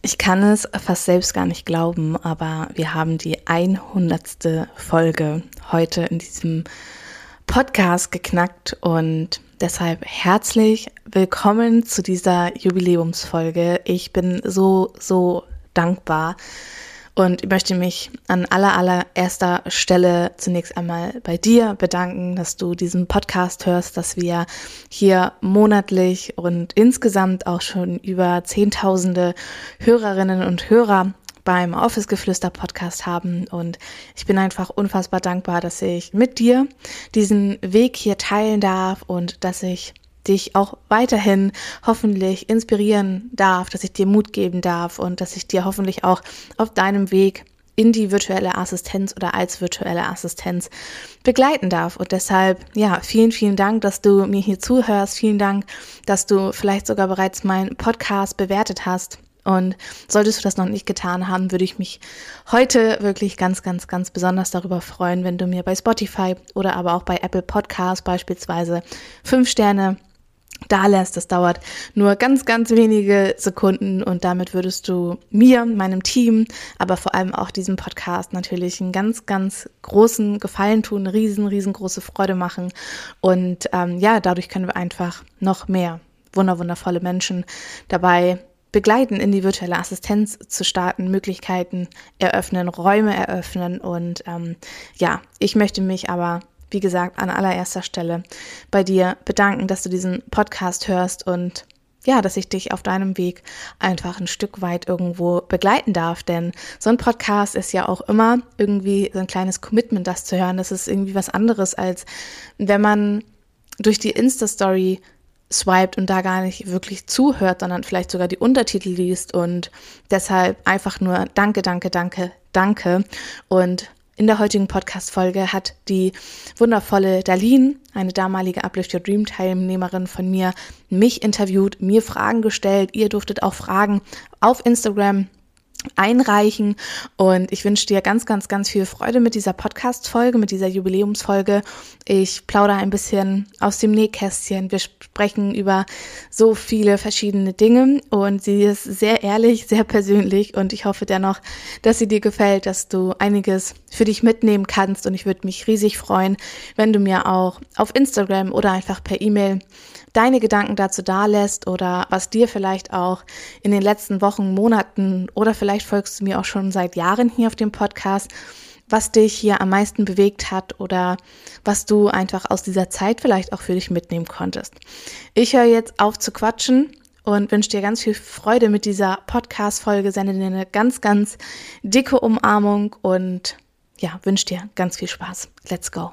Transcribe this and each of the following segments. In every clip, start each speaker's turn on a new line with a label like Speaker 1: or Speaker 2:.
Speaker 1: Ich kann es fast selbst gar nicht glauben, aber wir haben die 100. Folge heute in diesem Podcast geknackt und deshalb herzlich willkommen zu dieser Jubiläumsfolge. Ich bin so, so dankbar und ich möchte mich an aller, allererster Stelle zunächst einmal bei dir bedanken, dass du diesen Podcast hörst, dass wir hier monatlich und insgesamt auch schon über Zehntausende Hörerinnen und Hörer beim Office Geflüster Podcast haben. Und ich bin einfach unfassbar dankbar, dass ich mit dir diesen Weg hier teilen darf und dass ich dich auch weiterhin hoffentlich inspirieren darf, dass ich dir Mut geben darf und dass ich dir hoffentlich auch auf deinem Weg in die virtuelle Assistenz oder als virtuelle Assistenz begleiten darf. Und deshalb, ja, vielen, vielen Dank, dass du mir hier zuhörst. Vielen Dank, dass du vielleicht sogar bereits meinen Podcast bewertet hast. Und solltest du das noch nicht getan haben, würde ich mich heute wirklich ganz, ganz, ganz besonders darüber freuen, wenn du mir bei Spotify oder aber auch bei Apple Podcasts beispielsweise fünf Sterne da lässt. Das dauert nur ganz, ganz wenige Sekunden und damit würdest du mir, meinem Team, aber vor allem auch diesem Podcast natürlich einen ganz, ganz großen Gefallen tun, eine riesen, riesengroße Freude machen. Und ähm, ja, dadurch können wir einfach noch mehr wunder, wundervolle Menschen dabei begleiten, in die virtuelle Assistenz zu starten, Möglichkeiten eröffnen, Räume eröffnen. Und ähm, ja, ich möchte mich aber wie gesagt, an allererster Stelle bei dir bedanken, dass du diesen Podcast hörst und ja, dass ich dich auf deinem Weg einfach ein Stück weit irgendwo begleiten darf. Denn so ein Podcast ist ja auch immer irgendwie so ein kleines Commitment, das zu hören. Das ist irgendwie was anderes, als wenn man durch die Insta-Story swiped und da gar nicht wirklich zuhört, sondern vielleicht sogar die Untertitel liest und deshalb einfach nur Danke, danke, danke, danke und in der heutigen Podcast-Folge hat die wundervolle Darlene, eine damalige Uplift Your Dream Teilnehmerin von mir, mich interviewt, mir Fragen gestellt. Ihr durftet auch Fragen auf Instagram einreichen. Und ich wünsche dir ganz, ganz, ganz viel Freude mit dieser Podcast-Folge, mit dieser Jubiläumsfolge. Ich plaudere ein bisschen aus dem Nähkästchen. Wir sprechen über so viele verschiedene Dinge und sie ist sehr ehrlich, sehr persönlich und ich hoffe dennoch, dass sie dir gefällt, dass du einiges für dich mitnehmen kannst und ich würde mich riesig freuen, wenn du mir auch auf Instagram oder einfach per E-Mail deine Gedanken dazu dalässt oder was dir vielleicht auch in den letzten Wochen, Monaten oder vielleicht folgst du mir auch schon seit Jahren hier auf dem Podcast, was dich hier am meisten bewegt hat oder was du einfach aus dieser Zeit vielleicht auch für dich mitnehmen konntest. Ich höre jetzt auf zu quatschen und wünsche dir ganz viel Freude mit dieser Podcast-Folge, sende dir eine ganz, ganz dicke Umarmung und ja, wünsche dir ganz viel Spaß. Let's go.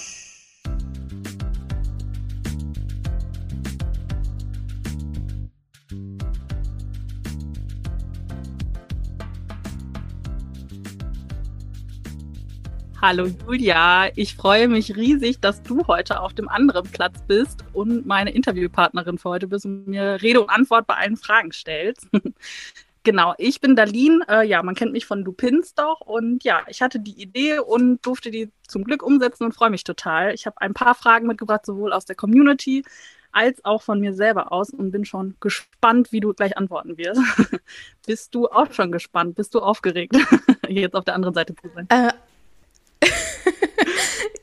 Speaker 2: Hallo Julia, ich freue mich riesig, dass du heute auf dem anderen Platz bist und meine Interviewpartnerin für heute bist und mir Rede und Antwort bei allen Fragen stellst. genau, ich bin Darlene, äh, ja, man kennt mich von Du Pins doch und ja, ich hatte die Idee und durfte die zum Glück umsetzen und freue mich total. Ich habe ein paar Fragen mitgebracht, sowohl aus der Community als auch von mir selber aus und bin schon gespannt, wie du gleich antworten wirst. Bist du auch schon gespannt? Bist du aufgeregt, jetzt auf der anderen Seite zu sein?
Speaker 1: Äh,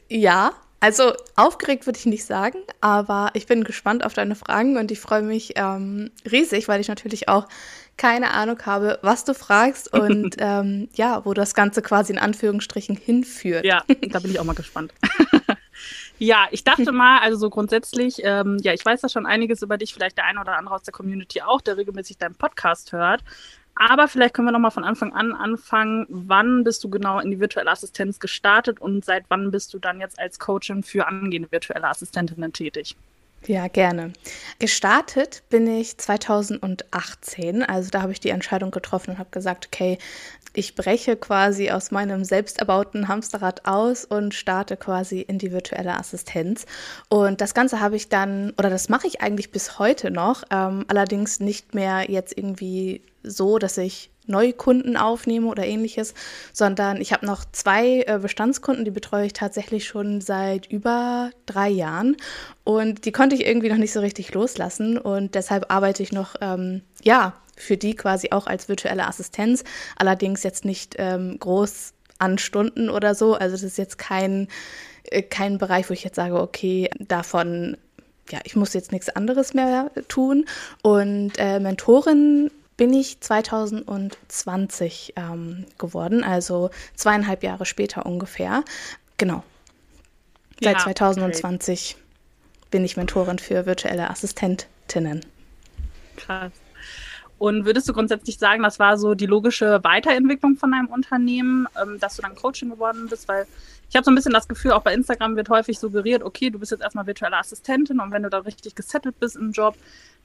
Speaker 1: ja, also aufgeregt würde ich nicht sagen, aber ich bin gespannt auf deine Fragen und ich freue mich ähm, riesig, weil ich natürlich auch keine Ahnung habe, was du fragst und ähm, ja, wo das Ganze quasi in Anführungsstrichen hinführt.
Speaker 2: Ja, da bin ich auch mal gespannt. ja, ich dachte mal, also so grundsätzlich, ähm, ja, ich weiß da schon einiges über dich, vielleicht der eine oder andere aus der Community auch, der regelmäßig deinen Podcast hört. Aber vielleicht können wir nochmal von Anfang an anfangen. Wann bist du genau in die virtuelle Assistenz gestartet und seit wann bist du dann jetzt als Coachin für angehende virtuelle Assistentinnen tätig?
Speaker 1: Ja, gerne. Gestartet bin ich 2018. Also da habe ich die Entscheidung getroffen und habe gesagt, okay, ich breche quasi aus meinem selbst erbauten Hamsterrad aus und starte quasi in die virtuelle Assistenz. Und das Ganze habe ich dann, oder das mache ich eigentlich bis heute noch, ähm, allerdings nicht mehr jetzt irgendwie so, dass ich neue Kunden aufnehme oder ähnliches, sondern ich habe noch zwei äh, Bestandskunden, die betreue ich tatsächlich schon seit über drei Jahren. Und die konnte ich irgendwie noch nicht so richtig loslassen. Und deshalb arbeite ich noch, ähm, ja, für die quasi auch als virtuelle Assistenz, allerdings jetzt nicht ähm, groß an Stunden oder so, also das ist jetzt kein, äh, kein Bereich, wo ich jetzt sage, okay, davon ja, ich muss jetzt nichts anderes mehr tun. Und äh, Mentorin bin ich 2020 ähm, geworden, also zweieinhalb Jahre später ungefähr. Genau. Seit ja, 2020 okay. bin ich Mentorin für virtuelle Assistentinnen.
Speaker 2: Krass. Und würdest du grundsätzlich sagen, das war so die logische Weiterentwicklung von deinem Unternehmen, ähm, dass du dann Coaching geworden bist? Weil ich habe so ein bisschen das Gefühl, auch bei Instagram wird häufig suggeriert, okay, du bist jetzt erstmal virtuelle Assistentin und wenn du da richtig gesettelt bist im Job,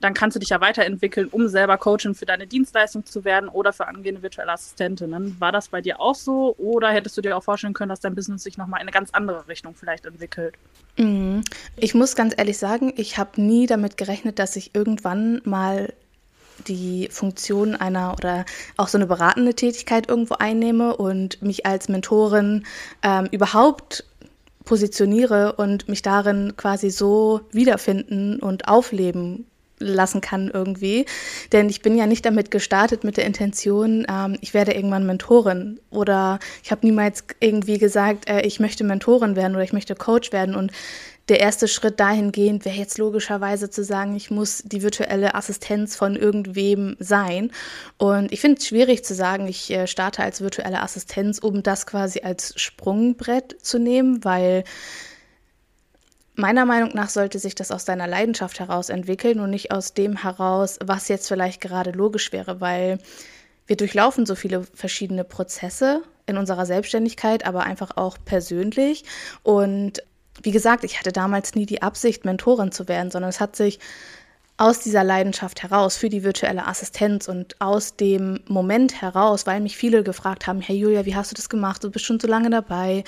Speaker 2: dann kannst du dich ja weiterentwickeln, um selber Coachin für deine Dienstleistung zu werden oder für angehende virtuelle Assistentinnen. War das bei dir auch so oder hättest du dir auch vorstellen können, dass dein Business sich nochmal in eine ganz andere Richtung vielleicht entwickelt?
Speaker 1: Mhm. Ich muss ganz ehrlich sagen, ich habe nie damit gerechnet, dass ich irgendwann mal die Funktion einer oder auch so eine beratende Tätigkeit irgendwo einnehme und mich als Mentorin ähm, überhaupt positioniere und mich darin quasi so wiederfinden und aufleben lassen kann irgendwie. Denn ich bin ja nicht damit gestartet mit der Intention, ähm, ich werde irgendwann Mentorin oder ich habe niemals irgendwie gesagt, äh, ich möchte Mentorin werden oder ich möchte Coach werden und der erste Schritt dahingehend wäre jetzt logischerweise zu sagen, ich muss die virtuelle Assistenz von irgendwem sein. Und ich finde es schwierig zu sagen, ich äh, starte als virtuelle Assistenz, um das quasi als Sprungbrett zu nehmen, weil Meiner Meinung nach sollte sich das aus deiner Leidenschaft heraus entwickeln und nicht aus dem heraus, was jetzt vielleicht gerade logisch wäre, weil wir durchlaufen so viele verschiedene Prozesse in unserer Selbstständigkeit, aber einfach auch persönlich. Und wie gesagt, ich hatte damals nie die Absicht, Mentorin zu werden, sondern es hat sich aus dieser Leidenschaft heraus für die virtuelle Assistenz und aus dem Moment heraus, weil mich viele gefragt haben, hey Julia, wie hast du das gemacht? Du bist schon so lange dabei.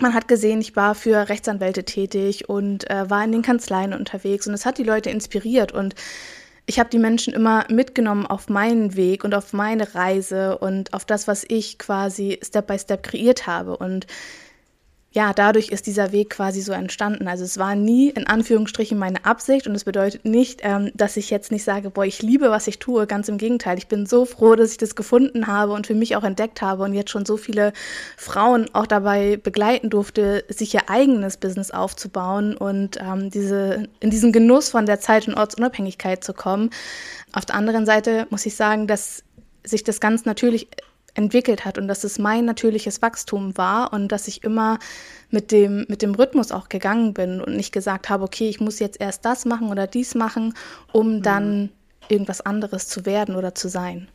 Speaker 1: Man hat gesehen, ich war für Rechtsanwälte tätig und äh, war in den Kanzleien unterwegs und es hat die Leute inspiriert und ich habe die Menschen immer mitgenommen auf meinen Weg und auf meine Reise und auf das, was ich quasi Step by Step kreiert habe und ja, dadurch ist dieser Weg quasi so entstanden. Also es war nie in Anführungsstrichen meine Absicht und es bedeutet nicht, ähm, dass ich jetzt nicht sage, boah, ich liebe, was ich tue. Ganz im Gegenteil. Ich bin so froh, dass ich das gefunden habe und für mich auch entdeckt habe und jetzt schon so viele Frauen auch dabei begleiten durfte, sich ihr eigenes Business aufzubauen und ähm, diese, in diesen Genuss von der Zeit- und Ortsunabhängigkeit zu kommen. Auf der anderen Seite muss ich sagen, dass sich das ganz natürlich entwickelt hat und dass es mein natürliches Wachstum war und dass ich immer mit dem, mit dem Rhythmus auch gegangen bin und nicht gesagt habe, okay, ich muss jetzt erst das machen oder dies machen, um mhm. dann irgendwas anderes zu werden oder zu sein.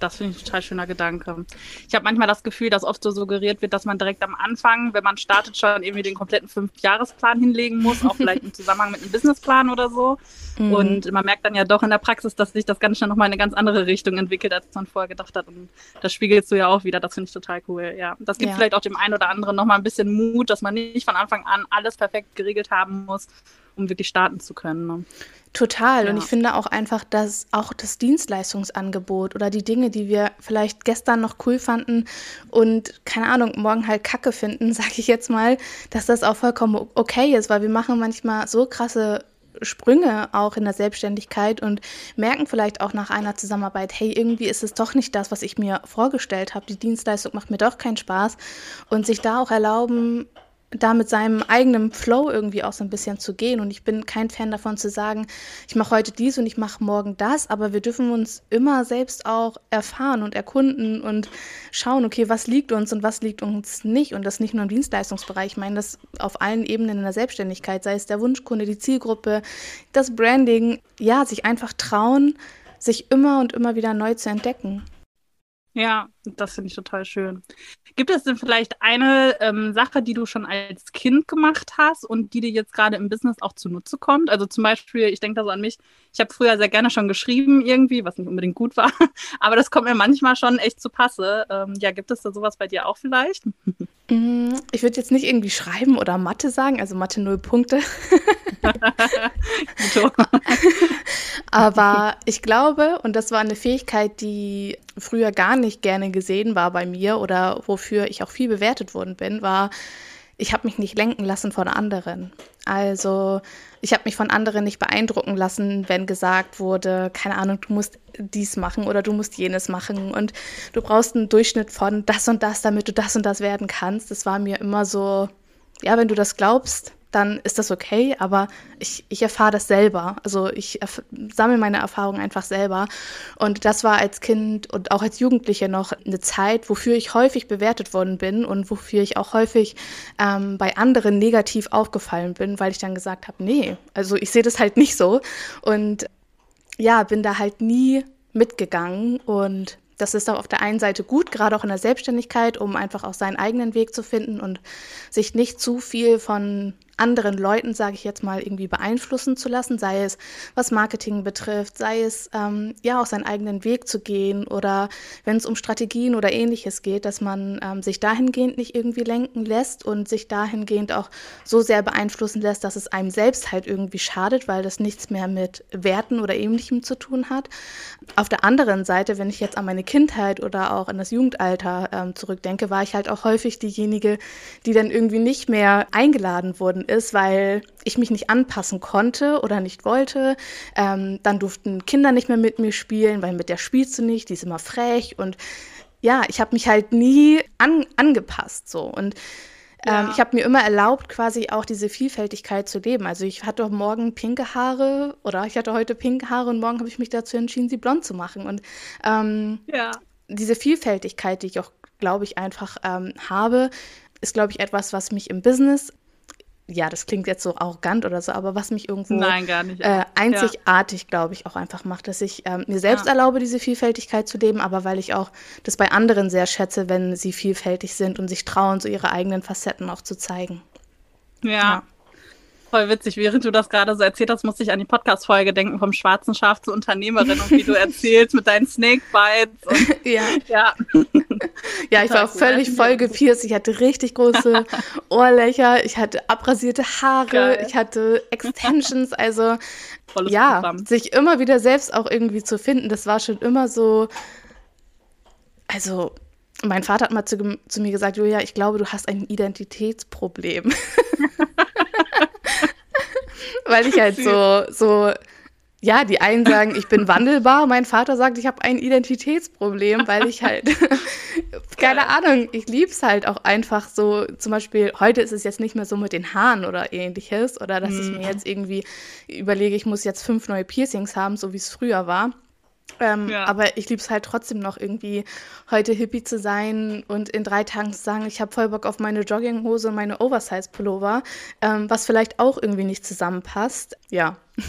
Speaker 2: Das finde ich ein total schöner Gedanke. Ich habe manchmal das Gefühl, dass oft so suggeriert wird, dass man direkt am Anfang, wenn man startet, schon irgendwie den kompletten Fünfjahresplan hinlegen muss, auch vielleicht im Zusammenhang mit einem Businessplan oder so. Mhm. Und man merkt dann ja doch in der Praxis, dass sich das Ganze schon nochmal in eine ganz andere Richtung entwickelt, als man vorher gedacht hat. Und das spiegelst du ja auch wieder. Das finde ich total cool. Ja, das gibt ja. vielleicht auch dem einen oder anderen nochmal ein bisschen Mut, dass man nicht von Anfang an alles perfekt geregelt haben muss, um wirklich starten zu können. Ne?
Speaker 1: Total. Ja. Und ich finde auch einfach, dass auch das Dienstleistungsangebot oder die Dinge, die wir vielleicht gestern noch cool fanden und keine Ahnung, morgen halt Kacke finden, sage ich jetzt mal, dass das auch vollkommen okay ist, weil wir machen manchmal so krasse Sprünge auch in der Selbstständigkeit und merken vielleicht auch nach einer Zusammenarbeit, hey, irgendwie ist es doch nicht das, was ich mir vorgestellt habe. Die Dienstleistung macht mir doch keinen Spaß und sich da auch erlauben, da mit seinem eigenen Flow irgendwie auch so ein bisschen zu gehen. Und ich bin kein Fan davon zu sagen, ich mache heute dies und ich mache morgen das, aber wir dürfen uns immer selbst auch erfahren und erkunden und schauen, okay, was liegt uns und was liegt uns nicht. Und das nicht nur im Dienstleistungsbereich, ich meine das auf allen Ebenen in der Selbstständigkeit, sei es der Wunschkunde, die Zielgruppe, das Branding, ja, sich einfach trauen, sich immer und immer wieder neu zu entdecken.
Speaker 2: Ja, das finde ich total schön. Gibt es denn vielleicht eine ähm, Sache, die du schon als Kind gemacht hast und die dir jetzt gerade im Business auch zunutze kommt? Also zum Beispiel, ich denke da so an mich, ich habe früher sehr gerne schon geschrieben irgendwie, was nicht unbedingt gut war, aber das kommt mir manchmal schon echt zu Passe. Ähm, ja, gibt es da sowas bei dir auch vielleicht?
Speaker 1: Mm, ich würde jetzt nicht irgendwie schreiben oder Mathe sagen, also Mathe null Punkte. aber ich glaube, und das war eine Fähigkeit, die früher gar nicht gerne gesehen war bei mir oder wofür ich auch viel bewertet worden bin, war, ich habe mich nicht lenken lassen von anderen. Also ich habe mich von anderen nicht beeindrucken lassen, wenn gesagt wurde, keine Ahnung, du musst dies machen oder du musst jenes machen und du brauchst einen Durchschnitt von das und das, damit du das und das werden kannst. Das war mir immer so, ja, wenn du das glaubst, dann ist das okay, aber ich, ich erfahre das selber. Also ich sammle meine Erfahrungen einfach selber. Und das war als Kind und auch als Jugendliche noch eine Zeit, wofür ich häufig bewertet worden bin und wofür ich auch häufig ähm, bei anderen negativ aufgefallen bin, weil ich dann gesagt habe, nee, also ich sehe das halt nicht so. Und ja, bin da halt nie mitgegangen und das ist auch auf der einen Seite gut, gerade auch in der Selbstständigkeit, um einfach auch seinen eigenen Weg zu finden und sich nicht zu viel von anderen Leuten, sage ich jetzt mal, irgendwie beeinflussen zu lassen, sei es was Marketing betrifft, sei es ähm, ja auch seinen eigenen Weg zu gehen oder wenn es um Strategien oder ähnliches geht, dass man ähm, sich dahingehend nicht irgendwie lenken lässt und sich dahingehend auch so sehr beeinflussen lässt, dass es einem selbst halt irgendwie schadet, weil das nichts mehr mit Werten oder ähnlichem zu tun hat. Auf der anderen Seite, wenn ich jetzt an meine Kindheit oder auch an das Jugendalter ähm, zurückdenke, war ich halt auch häufig diejenige, die dann irgendwie nicht mehr eingeladen wurden ist, weil ich mich nicht anpassen konnte oder nicht wollte. Ähm, dann durften Kinder nicht mehr mit mir spielen, weil mit der spielst du nicht, die ist immer frech und ja, ich habe mich halt nie an, angepasst so und ähm, ja. ich habe mir immer erlaubt, quasi auch diese Vielfältigkeit zu leben. Also ich hatte morgen pinke Haare oder ich hatte heute pinke Haare und morgen habe ich mich dazu entschieden, sie blond zu machen. Und ähm, ja. diese Vielfältigkeit, die ich auch, glaube ich, einfach ähm, habe, ist, glaube ich, etwas, was mich im Business ja, das klingt jetzt so arrogant oder so, aber was mich irgendwo
Speaker 2: Nein,
Speaker 1: äh, einzigartig, ja. glaube ich, auch einfach macht, dass ich ähm, mir selbst ja. erlaube, diese Vielfältigkeit zu leben, aber weil ich auch das bei anderen sehr schätze, wenn sie vielfältig sind und sich trauen, so ihre eigenen Facetten auch zu zeigen.
Speaker 2: ja. ja. Voll witzig, während du das gerade so erzählt hast, musste ich an die Podcast-Folge denken vom schwarzen Schaf zur Unternehmerin und wie du erzählst mit deinen Snakebites. Und,
Speaker 1: ja. Ja, ja ich war völlig voll gepierst. Ich hatte richtig große Ohrlöcher, ich hatte abrasierte Haare, Geil. ich hatte Extensions, also Volles ja, Programm. sich immer wieder selbst auch irgendwie zu finden, das war schon immer so, also mein Vater hat mal zu, zu mir gesagt, Julia, ich glaube, du hast ein Identitätsproblem. Weil ich halt so, so, ja, die einen sagen, ich bin wandelbar. Mein Vater sagt, ich habe ein Identitätsproblem, weil ich halt, keine Ahnung, ich lieb's halt auch einfach so. Zum Beispiel, heute ist es jetzt nicht mehr so mit den Haaren oder ähnliches. Oder dass mhm. ich mir jetzt irgendwie überlege, ich muss jetzt fünf neue Piercings haben, so wie es früher war. Ähm, ja. Aber ich liebe es halt trotzdem noch irgendwie, heute Hippie zu sein und in drei Tagen zu sagen, ich habe voll Bock auf meine Jogginghose und meine Oversize-Pullover, ähm, was vielleicht auch irgendwie nicht zusammenpasst. Ja.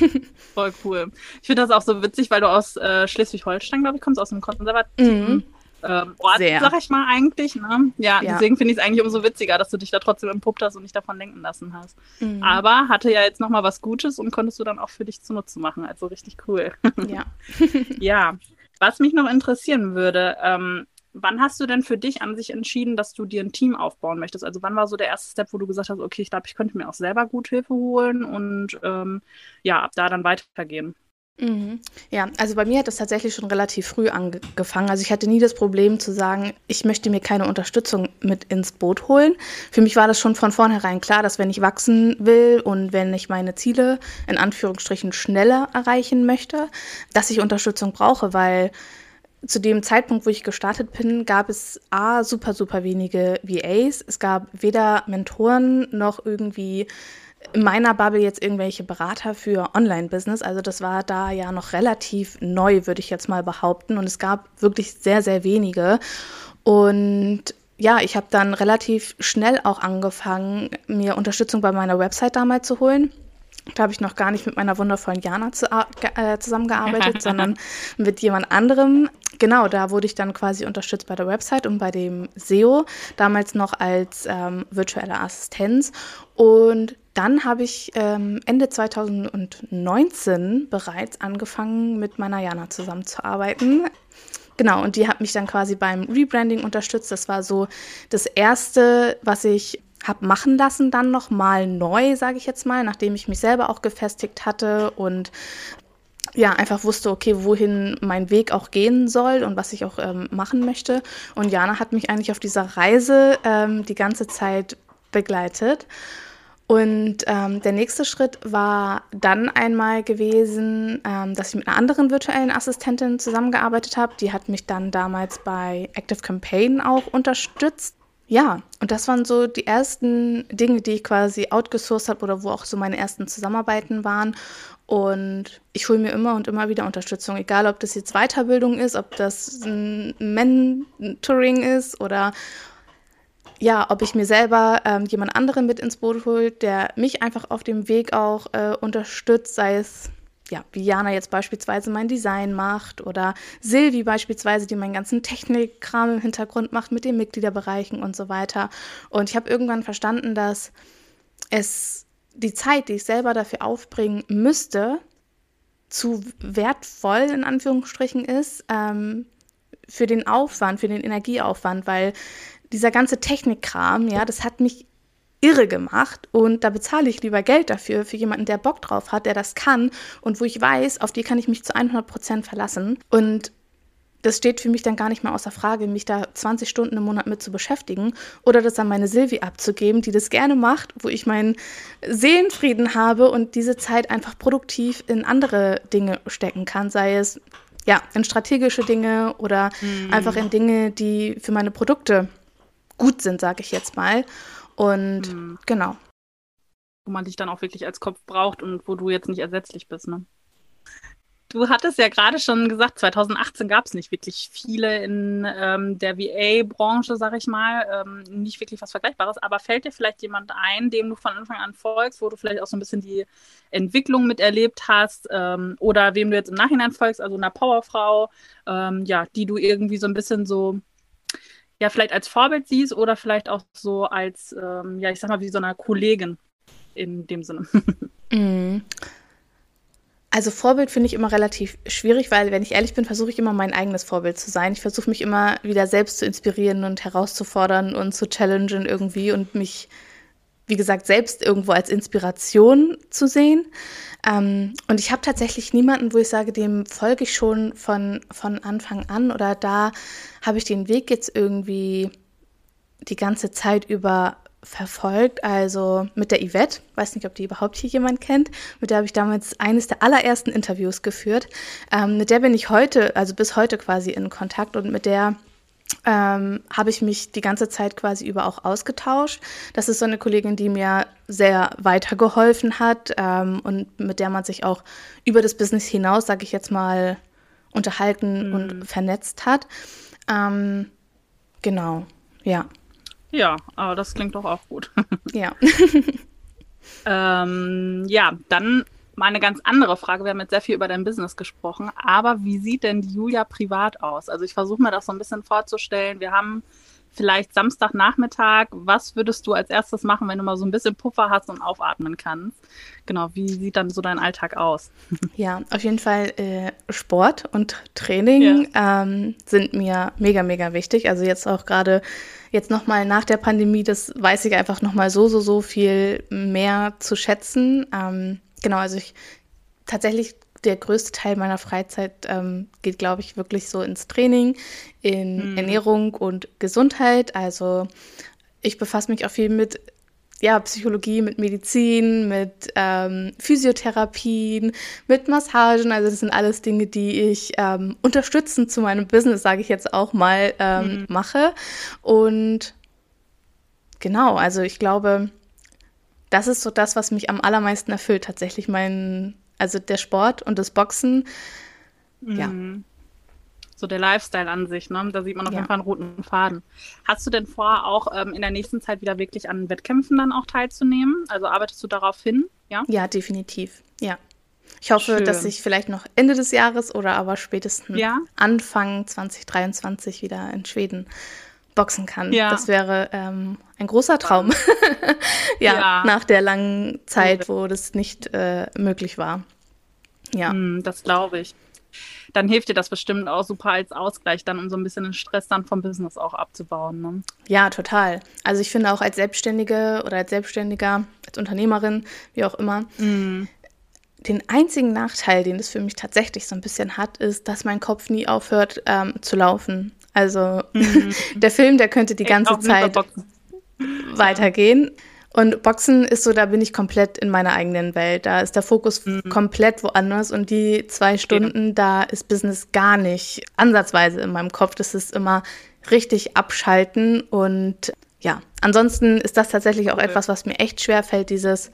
Speaker 2: Voll cool. Ich finde das auch so witzig, weil du aus äh, Schleswig-Holstein, glaube ich, kommst, aus einem konservativen mhm ähm, Ort, Sehr. sag ich mal eigentlich. Ne? Ja, ja, deswegen finde ich es eigentlich umso witziger, dass du dich da trotzdem empuppt hast und nicht davon lenken lassen hast. Mhm. Aber hatte ja jetzt nochmal was Gutes und konntest du dann auch für dich zunutze machen. Also richtig cool.
Speaker 1: Ja.
Speaker 2: ja. Was mich noch interessieren würde, ähm, wann hast du denn für dich an sich entschieden, dass du dir ein Team aufbauen möchtest? Also wann war so der erste Step, wo du gesagt hast, okay, ich glaube, ich könnte mir auch selber gut Hilfe holen und ähm, ja, ab da dann weitergehen?
Speaker 1: Mhm. Ja, also bei mir hat das tatsächlich schon relativ früh angefangen. Also ich hatte nie das Problem zu sagen, ich möchte mir keine Unterstützung mit ins Boot holen. Für mich war das schon von vornherein klar, dass wenn ich wachsen will und wenn ich meine Ziele in Anführungsstrichen schneller erreichen möchte, dass ich Unterstützung brauche, weil zu dem Zeitpunkt, wo ich gestartet bin, gab es A, super, super wenige VAs. Es gab weder Mentoren noch irgendwie in meiner Bubble jetzt irgendwelche Berater für Online-Business. Also das war da ja noch relativ neu, würde ich jetzt mal behaupten. Und es gab wirklich sehr, sehr wenige. Und ja, ich habe dann relativ schnell auch angefangen, mir Unterstützung bei meiner Website damals zu holen Da habe ich noch gar nicht mit meiner wundervollen Jana zu, äh, zusammengearbeitet, sondern mit jemand anderem. Genau, da wurde ich dann quasi unterstützt bei der Website und bei dem SEO, damals noch als ähm, virtuelle Assistenz. Und dann habe ich ähm, Ende 2019 bereits angefangen, mit meiner Jana zusammenzuarbeiten. Genau, und die hat mich dann quasi beim Rebranding unterstützt. Das war so das Erste, was ich habe machen lassen, dann nochmal neu, sage ich jetzt mal, nachdem ich mich selber auch gefestigt hatte und ja, einfach wusste, okay, wohin mein Weg auch gehen soll und was ich auch ähm, machen möchte. Und Jana hat mich eigentlich auf dieser Reise ähm, die ganze Zeit begleitet. Und ähm, der nächste Schritt war dann einmal gewesen, ähm, dass ich mit einer anderen virtuellen Assistentin zusammengearbeitet habe. Die hat mich dann damals bei Active Campaign auch unterstützt. Ja, und das waren so die ersten Dinge, die ich quasi outgesourced habe oder wo auch so meine ersten Zusammenarbeiten waren. Und ich hole mir immer und immer wieder Unterstützung, egal ob das jetzt Weiterbildung ist, ob das ein Mentoring ist oder ja, ob ich mir selber ähm, jemand anderen mit ins Boot hole, der mich einfach auf dem Weg auch äh, unterstützt, sei es ja, wie Jana jetzt beispielsweise mein Design macht oder Silvi beispielsweise, die meinen ganzen Technikkram im Hintergrund macht mit den Mitgliederbereichen und so weiter. Und ich habe irgendwann verstanden, dass es die Zeit, die ich selber dafür aufbringen müsste, zu wertvoll in Anführungsstrichen ist ähm, für den Aufwand, für den Energieaufwand, weil dieser ganze Technikkram, ja, das hat mich irre gemacht und da bezahle ich lieber Geld dafür, für jemanden, der Bock drauf hat, der das kann und wo ich weiß, auf die kann ich mich zu 100 Prozent verlassen. Und das steht für mich dann gar nicht mehr außer Frage, mich da 20 Stunden im Monat mit zu beschäftigen oder das an meine Silvi abzugeben, die das gerne macht, wo ich meinen Seelenfrieden habe und diese Zeit einfach produktiv in andere Dinge stecken kann, sei es ja in strategische Dinge oder mhm. einfach in Dinge, die für meine Produkte gut sind, sage ich jetzt mal. Und mhm. genau.
Speaker 2: Wo man dich dann auch wirklich als Kopf braucht und wo du jetzt nicht ersetzlich bist, ne? Du hattest ja gerade schon gesagt, 2018 gab es nicht wirklich viele in ähm, der VA-Branche, sag ich mal, ähm, nicht wirklich was Vergleichbares. Aber fällt dir vielleicht jemand ein, dem du von Anfang an folgst, wo du vielleicht auch so ein bisschen die Entwicklung miterlebt hast ähm, oder wem du jetzt im Nachhinein folgst, also einer Powerfrau, ähm, ja, die du irgendwie so ein bisschen so ja vielleicht als Vorbild siehst oder vielleicht auch so als, ähm, ja, ich sag mal, wie so eine Kollegin in dem Sinne.
Speaker 1: Mm. Also Vorbild finde ich immer relativ schwierig, weil wenn ich ehrlich bin, versuche ich immer mein eigenes Vorbild zu sein. Ich versuche mich immer wieder selbst zu inspirieren und herauszufordern und zu challengen irgendwie und mich wie gesagt, selbst irgendwo als Inspiration zu sehen. Ähm, und ich habe tatsächlich niemanden, wo ich sage, dem folge ich schon von, von Anfang an oder da habe ich den Weg jetzt irgendwie die ganze Zeit über verfolgt. Also mit der Yvette, weiß nicht, ob die überhaupt hier jemand kennt, mit der habe ich damals eines der allerersten Interviews geführt. Ähm, mit der bin ich heute, also bis heute quasi in Kontakt und mit der ähm, habe ich mich die ganze Zeit quasi über auch ausgetauscht. Das ist so eine Kollegin, die mir sehr weitergeholfen hat ähm, und mit der man sich auch über das Business hinaus, sage ich jetzt mal, unterhalten mhm. und vernetzt hat. Ähm, genau, ja.
Speaker 2: Ja, aber das klingt doch auch gut.
Speaker 1: ja.
Speaker 2: ähm, ja, dann mal eine ganz andere Frage. Wir haben jetzt sehr viel über dein Business gesprochen, aber wie sieht denn die Julia privat aus? Also ich versuche mir das so ein bisschen vorzustellen. Wir haben vielleicht Samstagnachmittag. Was würdest du als erstes machen, wenn du mal so ein bisschen Puffer hast und aufatmen kannst? Genau, wie sieht dann so dein Alltag aus?
Speaker 1: Ja, auf jeden Fall äh, Sport und Training ja. ähm, sind mir mega, mega wichtig. Also jetzt auch gerade jetzt nochmal nach der Pandemie, das weiß ich einfach nochmal so, so, so viel mehr zu schätzen. Ähm, genau, also ich tatsächlich der größte Teil meiner Freizeit ähm, geht, glaube ich, wirklich so ins Training, in mhm. Ernährung und Gesundheit. Also ich befasse mich auch viel mit ja, Psychologie, mit Medizin, mit ähm, Physiotherapien, mit Massagen. Also das sind alles Dinge, die ich ähm, unterstützend zu meinem Business, sage ich jetzt auch mal, ähm, mhm. mache. Und genau, also ich glaube, das ist so das, was mich am allermeisten erfüllt, tatsächlich mein, also der Sport und das Boxen. Ja.
Speaker 2: Mhm. So der Lifestyle an sich, ne? Da sieht man auf ja. jeden Fall einen roten Faden. Hast du denn vor, auch ähm, in der nächsten Zeit wieder wirklich an Wettkämpfen dann auch teilzunehmen? Also arbeitest du darauf hin? Ja,
Speaker 1: ja definitiv. Ja. Ich hoffe,
Speaker 2: Schön.
Speaker 1: dass ich vielleicht noch Ende des Jahres oder aber spätestens
Speaker 2: Ja.
Speaker 1: Anfang 2023 wieder in Schweden boxen kann.
Speaker 2: Ja.
Speaker 1: Das wäre ähm, ein großer Traum. ja,
Speaker 2: Ja.
Speaker 1: nach der langen Zeit, wo das nicht äh, möglich war. Ja.
Speaker 2: Hm, das glaube ich. Dann hilft dir das bestimmt auch super als Ausgleich, dann um so ein bisschen den Stress dann vom Business auch abzubauen. Ne?
Speaker 1: Ja, total. Also ich finde auch als Selbstständige oder als Selbstständiger, als Unternehmerin, wie auch immer, den einzigen Nachteil, den es für mich tatsächlich so ein bisschen hat, ist, dass mein Kopf nie aufhört ähm, zu laufen. Also der Film, der könnte die ganze
Speaker 2: Auch nur
Speaker 1: Zeit weitergehen. Und Boxen ist so, da bin ich komplett in meiner eigenen Welt. Da ist der Fokus komplett woanders und die zwei Stunden, da ist Business gar nicht ansatzweise in meinem Kopf. Das ist immer richtig abschalten und ja, ansonsten ist das tatsächlich auch etwas, was mir echt schwer fällt, dieses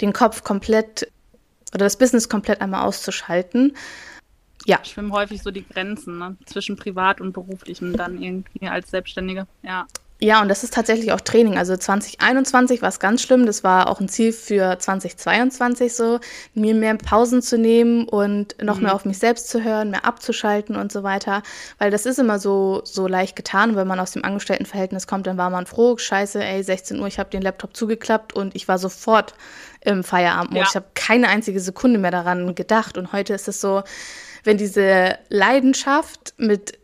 Speaker 1: den Kopf komplett oder das Business komplett einmal auszuschalten. Ja,
Speaker 2: schwimmen häufig so die Grenzen ne? zwischen privat und beruflichem dann irgendwie als Selbstständige. Ja.
Speaker 1: Ja, und das ist tatsächlich auch Training. Also 2021 war es ganz schlimm. Das war auch ein Ziel für 2022 so, mir mehr Pausen zu nehmen und noch mehr auf mich selbst zu hören, mehr abzuschalten und so weiter. Weil das ist immer so, so leicht getan. Wenn man aus dem Angestelltenverhältnis kommt, dann war man froh, scheiße, ey, 16 Uhr, ich habe den Laptop zugeklappt und ich war sofort im Feierabendmodus.
Speaker 2: Ja.
Speaker 1: Ich habe keine einzige Sekunde mehr daran gedacht. Und heute ist es so, wenn diese Leidenschaft mit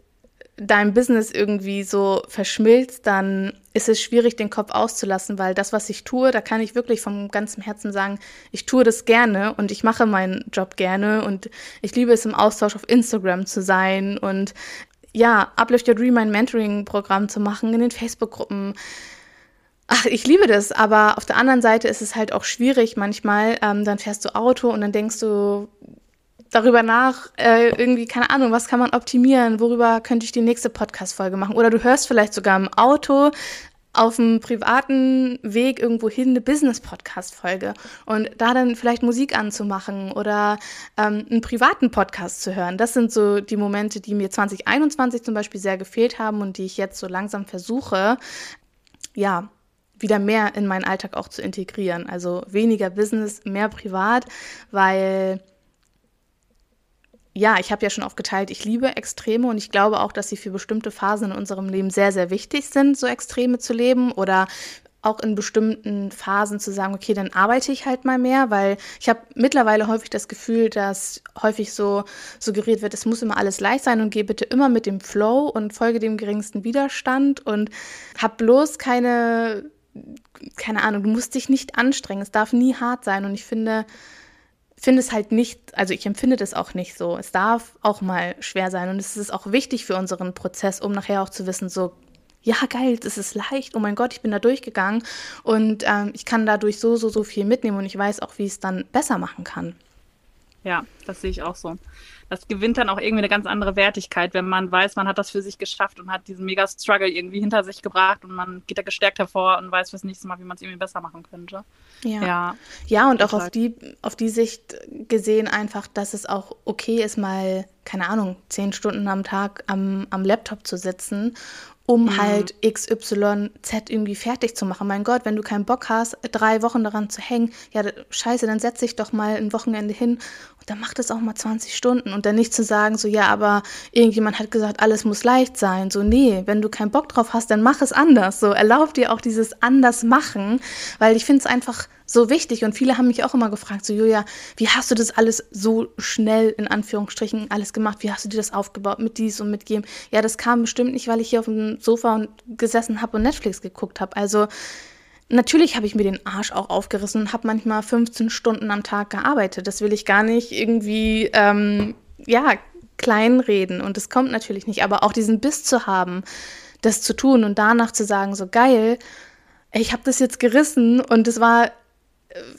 Speaker 1: dein Business irgendwie so verschmilzt, dann ist es schwierig, den Kopf auszulassen, weil das, was ich tue, da kann ich wirklich vom ganzen Herzen sagen, ich tue das gerne und ich mache meinen Job gerne und ich liebe es, im Austausch auf Instagram zu sein und ja, Uplift Your Dream, mein Mentoring-Programm zu machen in den Facebook-Gruppen. Ach, ich liebe das, aber auf der anderen Seite ist es halt auch schwierig manchmal. Ähm, dann fährst du Auto und dann denkst du, darüber nach, äh, irgendwie, keine Ahnung, was kann man optimieren, worüber könnte ich die nächste Podcast-Folge machen. Oder du hörst vielleicht sogar im Auto auf dem privaten Weg irgendwo hin eine Business-Podcast-Folge und da dann vielleicht Musik anzumachen oder ähm, einen privaten Podcast zu hören. Das sind so die Momente, die mir 2021 zum Beispiel sehr gefehlt haben und die ich jetzt so langsam versuche, ja, wieder mehr in meinen Alltag auch zu integrieren. Also weniger Business, mehr privat, weil ja, ich habe ja schon aufgeteilt, ich liebe Extreme und ich glaube auch, dass sie für bestimmte Phasen in unserem Leben sehr, sehr wichtig sind, so Extreme zu leben oder auch in bestimmten Phasen zu sagen, okay, dann arbeite ich halt mal mehr, weil ich habe mittlerweile häufig das Gefühl, dass häufig so suggeriert wird, es muss immer alles leicht sein und geh bitte immer mit dem Flow und folge dem geringsten Widerstand und hab bloß keine, keine Ahnung, du musst dich nicht anstrengen, es darf nie hart sein und ich finde, finde es halt nicht, also ich empfinde das auch nicht so. Es darf auch mal schwer sein und es ist auch wichtig für unseren Prozess, um nachher auch zu wissen, so, ja, geil, es ist leicht, oh mein Gott, ich bin da durchgegangen und ähm, ich kann dadurch so, so, so viel mitnehmen und ich weiß auch, wie ich es dann besser machen kann.
Speaker 2: Ja, das sehe ich auch so. Das gewinnt dann auch irgendwie eine ganz andere Wertigkeit, wenn man weiß, man hat das für sich geschafft und hat diesen mega Struggle irgendwie hinter sich gebracht und man geht da gestärkt hervor und weiß fürs nächste Mal, wie man es irgendwie besser machen könnte.
Speaker 1: Ja.
Speaker 2: Ja.
Speaker 1: Ja, und auch auf die, auf die Sicht gesehen einfach, dass es auch okay ist, mal, keine Ahnung, zehn Stunden am Tag am, am Laptop zu sitzen, um halt XYZ irgendwie fertig zu machen. Mein Gott, wenn du keinen Bock hast, drei Wochen daran zu hängen, ja, scheiße, dann setz dich doch mal ein Wochenende hin und dann mach das auch mal 20 Stunden und dann nicht zu sagen, so, ja, aber irgendjemand hat gesagt, alles muss leicht sein. So, nee, wenn du keinen Bock drauf hast, dann mach es anders. So, erlaub dir auch dieses anders machen, weil ich finde es einfach so wichtig und viele haben mich auch immer gefragt, so Julia, wie hast du das alles so schnell in Anführungsstrichen alles gemacht? Wie hast du dir das aufgebaut mit dies und mit dem? Ja, das kam bestimmt nicht, weil ich hier auf dem Sofa und gesessen habe und Netflix geguckt habe. Also natürlich habe ich mir den Arsch auch aufgerissen und habe manchmal 15 Stunden am Tag gearbeitet. Das will ich gar nicht irgendwie, ähm, ja, kleinreden und das kommt natürlich nicht. Aber auch diesen Biss zu haben, das zu tun und danach zu sagen, so geil, ich habe das jetzt gerissen und es war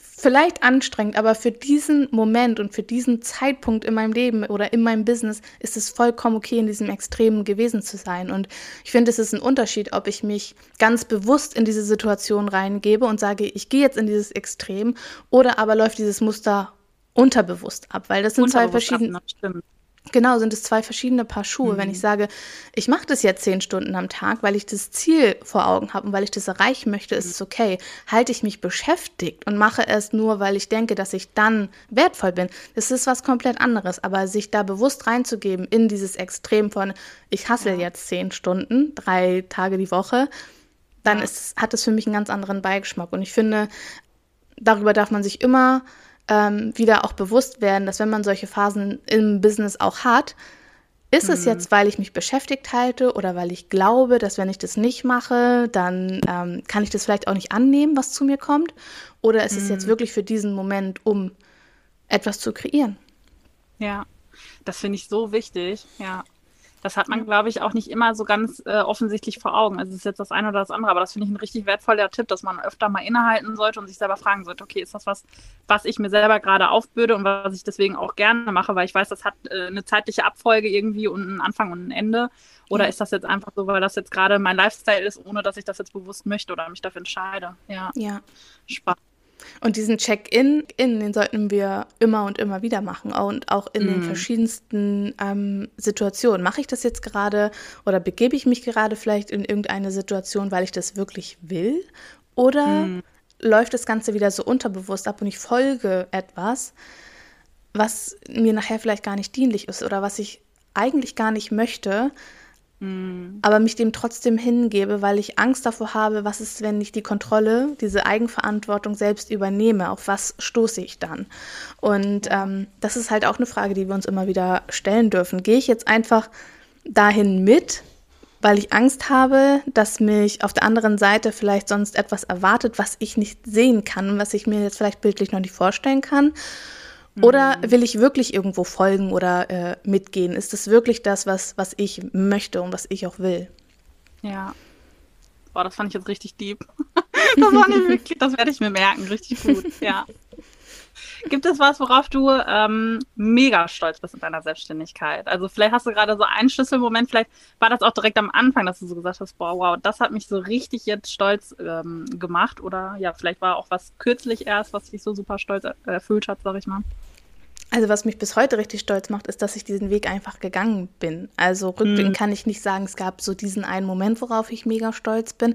Speaker 1: vielleicht anstrengend, aber für diesen Moment und für diesen Zeitpunkt in meinem Leben oder in meinem Business ist es vollkommen okay, in diesem Extremen gewesen zu sein. Und ich finde, es ist ein Unterschied, ob ich mich ganz bewusst in diese Situation reingebe und sage, ich gehe jetzt in dieses Extrem oder aber läuft dieses Muster unterbewusst ab, weil das sind zwei verschiedene,
Speaker 2: ab, ne?
Speaker 1: Genau, sind es zwei verschiedene Paar Schuhe. Mhm. Wenn ich sage, ich mache das jetzt zehn Stunden am Tag, weil ich das Ziel vor Augen habe und weil ich das erreichen möchte, ist es okay. Halte ich mich beschäftigt und mache es nur, weil ich denke, dass ich dann wertvoll bin, das ist was komplett anderes. Aber sich da bewusst reinzugeben in dieses Extrem von, ich hasse ja. jetzt zehn Stunden, drei Tage die Woche, dann ja. ist, hat es für mich einen ganz anderen Beigeschmack. Und ich finde, darüber darf man sich immer ähm, wieder auch bewusst werden, dass wenn man solche Phasen im Business auch hat, ist mhm. es jetzt, weil ich mich beschäftigt halte oder weil ich glaube, dass wenn ich das nicht mache, dann ähm, kann ich das vielleicht auch nicht annehmen, was zu mir kommt? Oder ist mhm. es jetzt mhm. wirklich für diesen Moment, um etwas zu kreieren?
Speaker 2: Ja, das finde ich so wichtig, ja. Das hat man, glaube ich, auch nicht immer so ganz äh, offensichtlich vor Augen. Also es ist jetzt das eine oder das andere, aber das finde ich ein richtig wertvoller Tipp, dass man öfter mal innehalten sollte und sich selber fragen sollte, okay, ist das was, was ich mir selber gerade aufbürde und was ich deswegen auch gerne mache, weil ich weiß, das hat äh, eine zeitliche Abfolge irgendwie und einen Anfang und ein Ende. Oder ja. ist das jetzt einfach so, weil das jetzt gerade mein Lifestyle ist, ohne dass ich das jetzt bewusst möchte oder mich dafür entscheide? Ja.
Speaker 1: Ja. Spannend. Und diesen Check-in, den sollten wir immer und immer wieder machen und auch in mm. den mhm. verschiedensten ähm, Situationen. Mache ich das jetzt gerade oder begebe ich mich gerade vielleicht in irgendeine Situation, weil ich das wirklich will? Oder mm. läuft das Ganze wieder so unterbewusst ab und ich folge etwas, was mir nachher vielleicht gar nicht dienlich ist oder was ich eigentlich gar nicht möchte, Mhm. aber mich dem trotzdem hingebe, weil ich Angst davor habe, was ist, wenn ich die Kontrolle, diese Eigenverantwortung selbst übernehme, auf was stoße ich dann? Und ähm, das ist halt auch eine Frage, die wir uns immer wieder stellen dürfen. Gehe ich jetzt einfach dahin mit, weil ich Angst habe, dass mich auf der anderen Seite vielleicht sonst etwas erwartet, was ich nicht sehen kann was ich mir jetzt vielleicht bildlich noch nicht vorstellen kann? Oder mhm. will ich wirklich irgendwo folgen oder äh, mitgehen? Ist das wirklich das, was, was ich möchte und was ich auch will?
Speaker 2: Ja. Boah, das fand ich jetzt richtig deep. das war nicht wirklich, das werde ich mir merken. Richtig gut, ja. Gibt es was, worauf du ähm, mega stolz bist in deiner Selbstständigkeit? Also vielleicht hast du gerade so einen Schlüsselmoment, vielleicht war das auch direkt am Anfang, dass du so gesagt hast, boah, wow, das hat mich so richtig jetzt stolz ähm, gemacht. Oder ja, vielleicht war auch was kürzlich erst, was dich so super stolz erfüllt hat, sag ich mal.
Speaker 1: Also was mich bis heute richtig stolz macht, ist, dass ich diesen Weg einfach gegangen bin. Also rückblickend mhm. kann ich nicht sagen, es gab so diesen einen Moment, worauf ich mega stolz bin,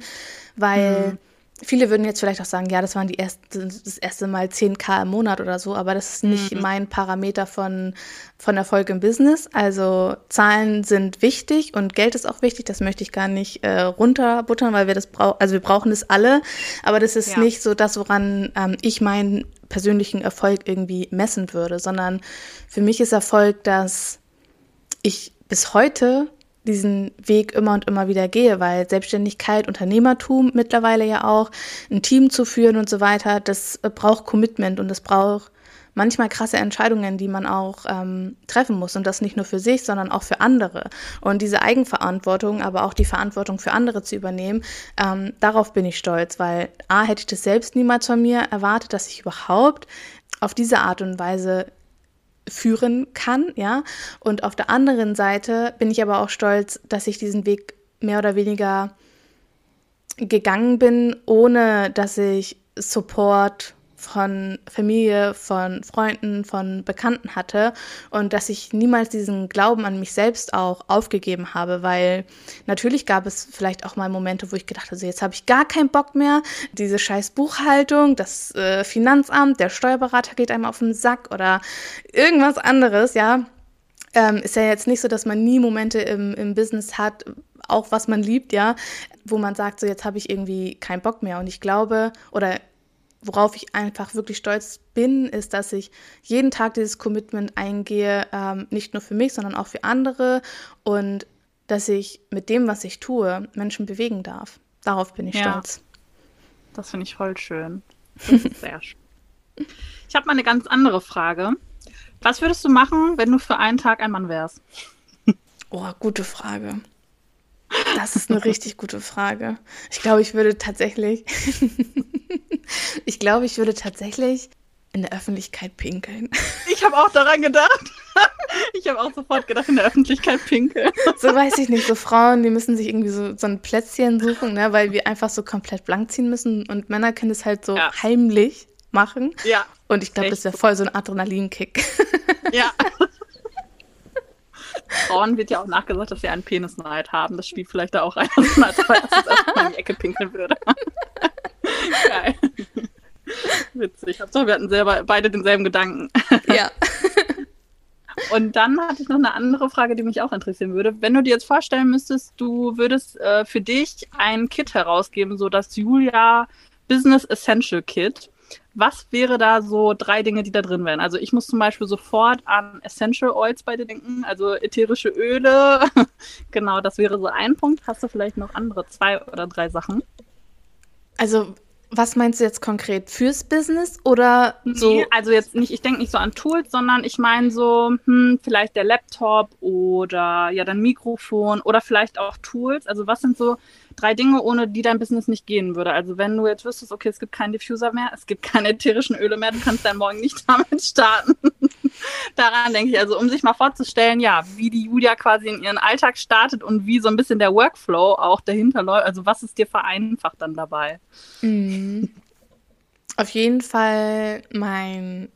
Speaker 1: weil mhm. viele würden jetzt vielleicht auch sagen, ja, das waren die erste, das erste Mal 10k im Monat oder so, aber das ist nicht mhm. mein Parameter von, von Erfolg im Business. Also Zahlen sind wichtig und Geld ist auch wichtig, das möchte ich gar nicht äh, runterbuttern, weil wir das brauchen, also wir brauchen das alle, aber das ist ja. nicht so das, woran ähm, ich meinen persönlichen Erfolg irgendwie messen würde, sondern für mich ist Erfolg, dass ich bis heute diesen Weg immer und immer wieder gehe, weil Selbstständigkeit, Unternehmertum mittlerweile ja auch, ein Team zu führen und so weiter, das braucht Commitment und das braucht manchmal krasse Entscheidungen, die man auch ähm, treffen muss. Und das nicht nur für sich, sondern auch für andere. Und diese Eigenverantwortung, aber auch die Verantwortung für andere zu übernehmen, ähm, darauf bin ich stolz, weil A, hätte ich das selbst niemals von mir erwartet, dass ich überhaupt auf diese Art und Weise führen kann, ja. Und auf der anderen Seite bin ich aber auch stolz, dass ich diesen Weg mehr oder weniger gegangen bin, ohne dass ich Support von Familie, von Freunden, von Bekannten hatte und dass ich niemals diesen Glauben an mich selbst auch aufgegeben habe, weil natürlich gab es vielleicht auch mal Momente, wo ich gedacht habe, so jetzt habe ich gar keinen Bock mehr, diese scheiß Buchhaltung, das äh, Finanzamt, der Steuerberater geht einem auf den Sack oder irgendwas anderes, ja. Ähm, ist ja jetzt nicht so, dass man nie Momente im, im Business hat, auch was man liebt, ja, wo man sagt, so jetzt habe ich irgendwie keinen Bock mehr. Und ich glaube, oder worauf ich einfach wirklich stolz bin, ist, dass ich jeden Tag dieses Commitment eingehe, ähm, nicht nur für mich, sondern auch für andere und dass ich mit dem, was ich tue, Menschen bewegen darf. Darauf bin ich ja. stolz.
Speaker 2: Das finde ich voll schön. Sehr schön. Ich habe mal eine ganz andere Frage. Was würdest du machen, wenn du für einen Tag ein Mann wärst?
Speaker 1: Oh, gute Frage. Das ist eine richtig gute Frage. Ich glaube, ich würde tatsächlich Ich glaube, ich würde tatsächlich in der Öffentlichkeit pinkeln.
Speaker 2: Ich habe auch daran gedacht. Ich habe auch sofort gedacht, in der Öffentlichkeit pinkeln.
Speaker 1: So weiß ich nicht, so Frauen, die müssen sich irgendwie so, so ein Plätzchen suchen, ne, weil wir einfach so komplett blank ziehen müssen und Männer können es halt so ja. heimlich machen.
Speaker 2: Ja.
Speaker 1: Und ich glaube, das wäre voll so ein Adrenalinkick.
Speaker 2: Ja. Frauen wird ja auch nachgesagt, dass sie einen Penisneid haben. Das spielt vielleicht da auch rein, dass man als erstes erstmal in die Ecke pinkeln würde. Geil. Witzig. Hauptsache, wir hatten selber beide denselben Gedanken.
Speaker 1: Ja.
Speaker 2: Und dann hatte ich noch eine andere Frage, die mich auch interessieren würde. Wenn du dir jetzt vorstellen müsstest, du würdest äh, für dich ein Kit herausgeben, so das Julia Business Essential Kit. Was wäre da so drei Dinge, die da drin wären? Also ich muss zum Beispiel sofort an Essential Oils bei dir denken, also ätherische Öle. genau, das wäre so ein Punkt. Hast du vielleicht noch andere zwei oder drei Sachen?
Speaker 1: Also was meinst du jetzt konkret? Fürs Business oder so?
Speaker 2: Nee, also jetzt nicht, ich denke nicht so an Tools, sondern ich meine so, hm, vielleicht der Laptop oder ja dann Mikrofon oder vielleicht auch Tools. Also was sind so drei Dinge, ohne die dein Business nicht gehen würde? Also wenn du jetzt wüsstest, okay, es gibt keinen Diffuser mehr, es gibt keine ätherischen Öle mehr, du kannst dann morgen nicht damit starten. Daran denke ich, also um sich mal vorzustellen, ja, wie die Julia quasi in ihren Alltag startet und wie so ein bisschen der Workflow auch dahinter läuft. Also was ist dir vereinfacht dann dabei?
Speaker 1: Mhm. Auf jeden Fall mein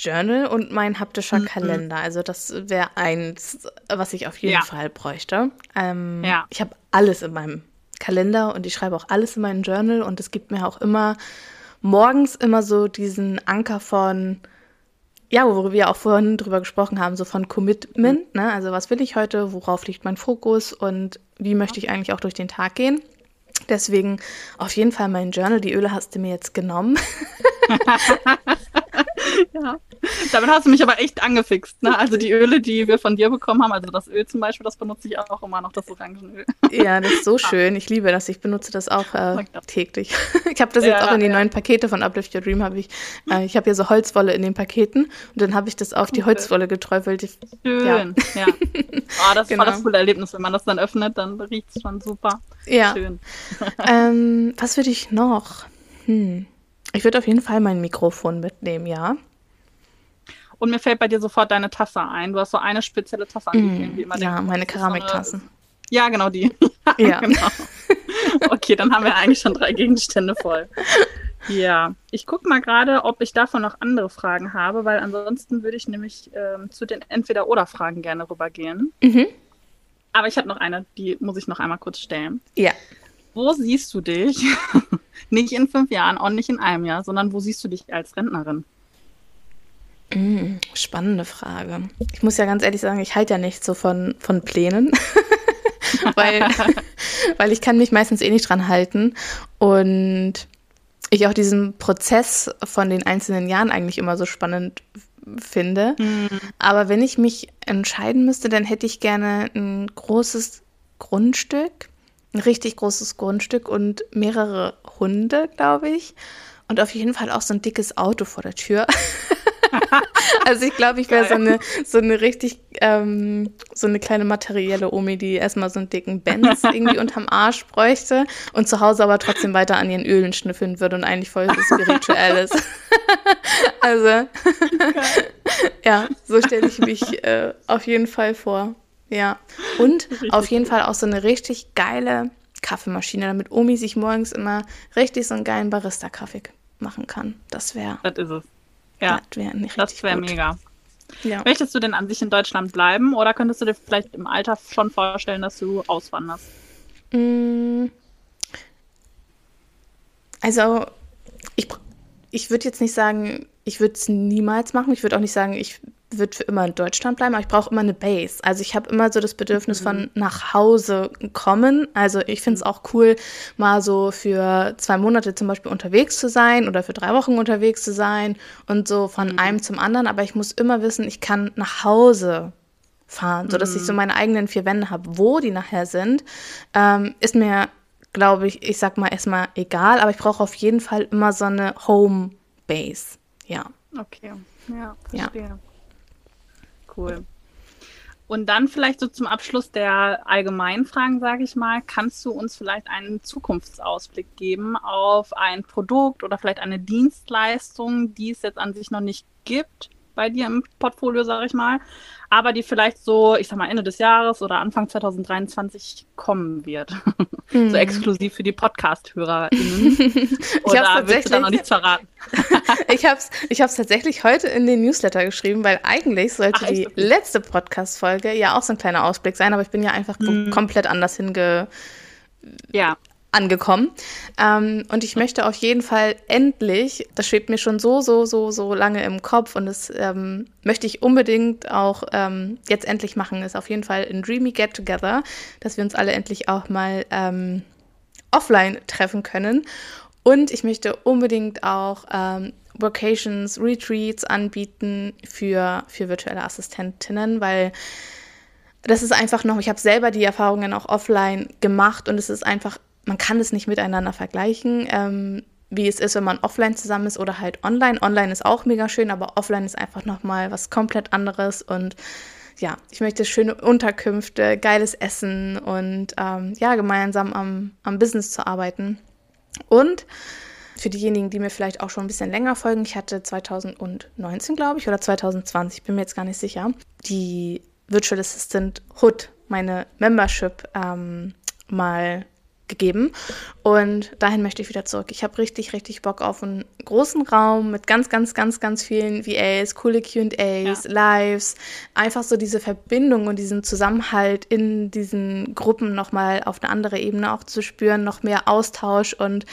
Speaker 1: Journal und mein haptischer mhm. Kalender. Also das wäre eins, was ich auf jeden ja. Fall bräuchte. Ähm, ja. Ich habe alles in meinem Kalender und ich schreibe auch alles in meinen Journal und es gibt mir auch immer morgens immer so diesen Anker von, ja, worüber wir auch vorhin drüber gesprochen haben, so von Commitment, ne? Also was will ich heute, worauf liegt mein Fokus und wie möchte ich eigentlich auch durch den Tag gehen? Deswegen auf jeden Fall mein Journal. Die Öle hast du mir jetzt genommen.
Speaker 2: ja. Damit hast du mich aber echt angefixt. Ne? Also die Öle, die wir von dir bekommen haben, also das Öl zum Beispiel, das benutze ich auch immer noch, das Orangenöl.
Speaker 1: Ja, das ist so schön. Ich liebe das. Ich benutze das auch äh, täglich. Ich habe das jetzt ja, auch in die ja. neuen Pakete von Uplift Your Dream. Habe ich, äh, ich habe ja so Holzwolle in den Paketen und dann habe ich das auf die Holzwolle geträufelt.
Speaker 2: Schön, ja. ja. Oh, das genau. war das coole Erlebnis. Wenn man das dann öffnet, dann riecht es schon super.
Speaker 1: Ja. Schön. ähm, was würde ich noch? Hm. Ich würde auf jeden Fall mein Mikrofon mitnehmen, ja.
Speaker 2: Und mir fällt bei dir sofort deine Tasse ein. Du hast so eine spezielle Tasse angegeben,
Speaker 1: mm, wie immer. Ja, meine Keramiktassen. So
Speaker 2: ja, genau die. Ja. genau. Okay, dann haben wir eigentlich schon drei Gegenstände voll. Ja, ich gucke mal gerade, ob ich davon noch andere Fragen habe, weil ansonsten würde ich nämlich ähm, zu den Entweder-Oder-Fragen gerne rübergehen. Mhm. Aber ich habe noch eine, die muss ich noch einmal kurz stellen.
Speaker 1: Ja.
Speaker 2: Wo siehst du dich nicht in fünf Jahren, auch nicht in einem Jahr, sondern wo siehst du dich als Rentnerin?
Speaker 1: Mm, spannende Frage. Ich muss ja ganz ehrlich sagen, ich halte ja nicht so von, von Plänen, weil, weil ich kann mich meistens eh nicht dran halten und ich auch diesen Prozess von den einzelnen Jahren eigentlich immer so spannend finde. Mm. Aber wenn ich mich entscheiden müsste, dann hätte ich gerne ein großes Grundstück ein richtig großes Grundstück und mehrere Hunde, glaube ich. Und auf jeden Fall auch so ein dickes Auto vor der Tür. also ich glaube, ich wäre so eine, so eine richtig, ähm, so eine kleine materielle Omi, die erstmal so einen dicken Benz irgendwie unterm Arsch bräuchte und zu Hause aber trotzdem weiter an ihren Ölen schnüffeln würde und eigentlich voll spirituell ist. also ja, so stelle ich mich äh, auf jeden Fall vor. Ja. Und auf jeden Fall auch so eine richtig geile Kaffeemaschine, damit Omi sich morgens immer richtig so einen geilen Barista-Kaffee machen kann. Das wäre.
Speaker 2: Das ist es. Ja. Das wäre Das wäre mega. Ja. Möchtest du denn an sich in Deutschland bleiben oder könntest du dir vielleicht im Alter schon vorstellen, dass du auswanderst? Mm.
Speaker 1: Also, ich, ich würde jetzt nicht sagen, ich würde es niemals machen. Ich würde auch nicht sagen, ich wird für immer in Deutschland bleiben, aber ich brauche immer eine Base. Also ich habe immer so das Bedürfnis mhm. von nach Hause kommen. Also ich finde es auch cool, mal so für zwei Monate zum Beispiel unterwegs zu sein oder für drei Wochen unterwegs zu sein und so von mhm. einem zum anderen. Aber ich muss immer wissen, ich kann nach Hause fahren, sodass mhm. ich so mhm. meine eigenen vier Wände habe. Wo die nachher sind, ähm, ist mir, glaube ich, ich sag mal erstmal egal, aber ich brauche auf jeden Fall immer so eine Home Base. Ja.
Speaker 2: Okay, ja, verstehe. Ja cool. Und dann vielleicht so zum Abschluss der allgemeinen Fragen, sage ich mal, kannst du uns vielleicht einen Zukunftsausblick geben auf ein Produkt oder vielleicht eine Dienstleistung, die es jetzt an sich noch nicht gibt, bei dir im Portfolio, sage ich mal, aber die vielleicht so, ich sag mal, Ende des Jahres oder Anfang 2023 kommen wird. Mhm. so exklusiv für die Podcast-HörerInnen.
Speaker 1: ich habe tatsächlich noch nichts verraten. ich habe es ich hab's tatsächlich heute in den Newsletter geschrieben, weil eigentlich sollte Ach, die letzte Podcast-Folge ja auch so ein kleiner Ausblick sein, aber ich bin ja einfach mhm. komplett anders hinge ja angekommen. Ähm, und ich möchte auf jeden Fall endlich, das schwebt mir schon so, so, so, so lange im Kopf und das ähm, möchte ich unbedingt auch ähm, jetzt endlich machen, ist auf jeden Fall ein Dreamy Get Together, dass wir uns alle endlich auch mal ähm, offline treffen können. Und ich möchte unbedingt auch ähm, Vocations, Retreats anbieten für, für virtuelle Assistentinnen, weil das ist einfach noch, ich habe selber die Erfahrungen auch offline gemacht und es ist einfach man kann es nicht miteinander vergleichen, ähm, wie es ist, wenn man offline zusammen ist oder halt online. Online ist auch mega schön, aber offline ist einfach nochmal was komplett anderes und ja, ich möchte schöne Unterkünfte, geiles Essen und ähm, ja, gemeinsam am, am Business zu arbeiten. Und für diejenigen, die mir vielleicht auch schon ein bisschen länger folgen, ich hatte 2019, glaube ich, oder 2020, bin mir jetzt gar nicht sicher, die Virtual Assistant Hood, meine Membership, ähm, mal gegeben. Und dahin möchte ich wieder zurück. Ich habe richtig, richtig Bock auf einen großen Raum mit ganz, ganz, ganz, ganz vielen VAs, coole QAs, ja. Lives. Einfach so diese Verbindung und diesen Zusammenhalt in diesen Gruppen nochmal auf eine andere Ebene auch zu spüren, noch mehr Austausch und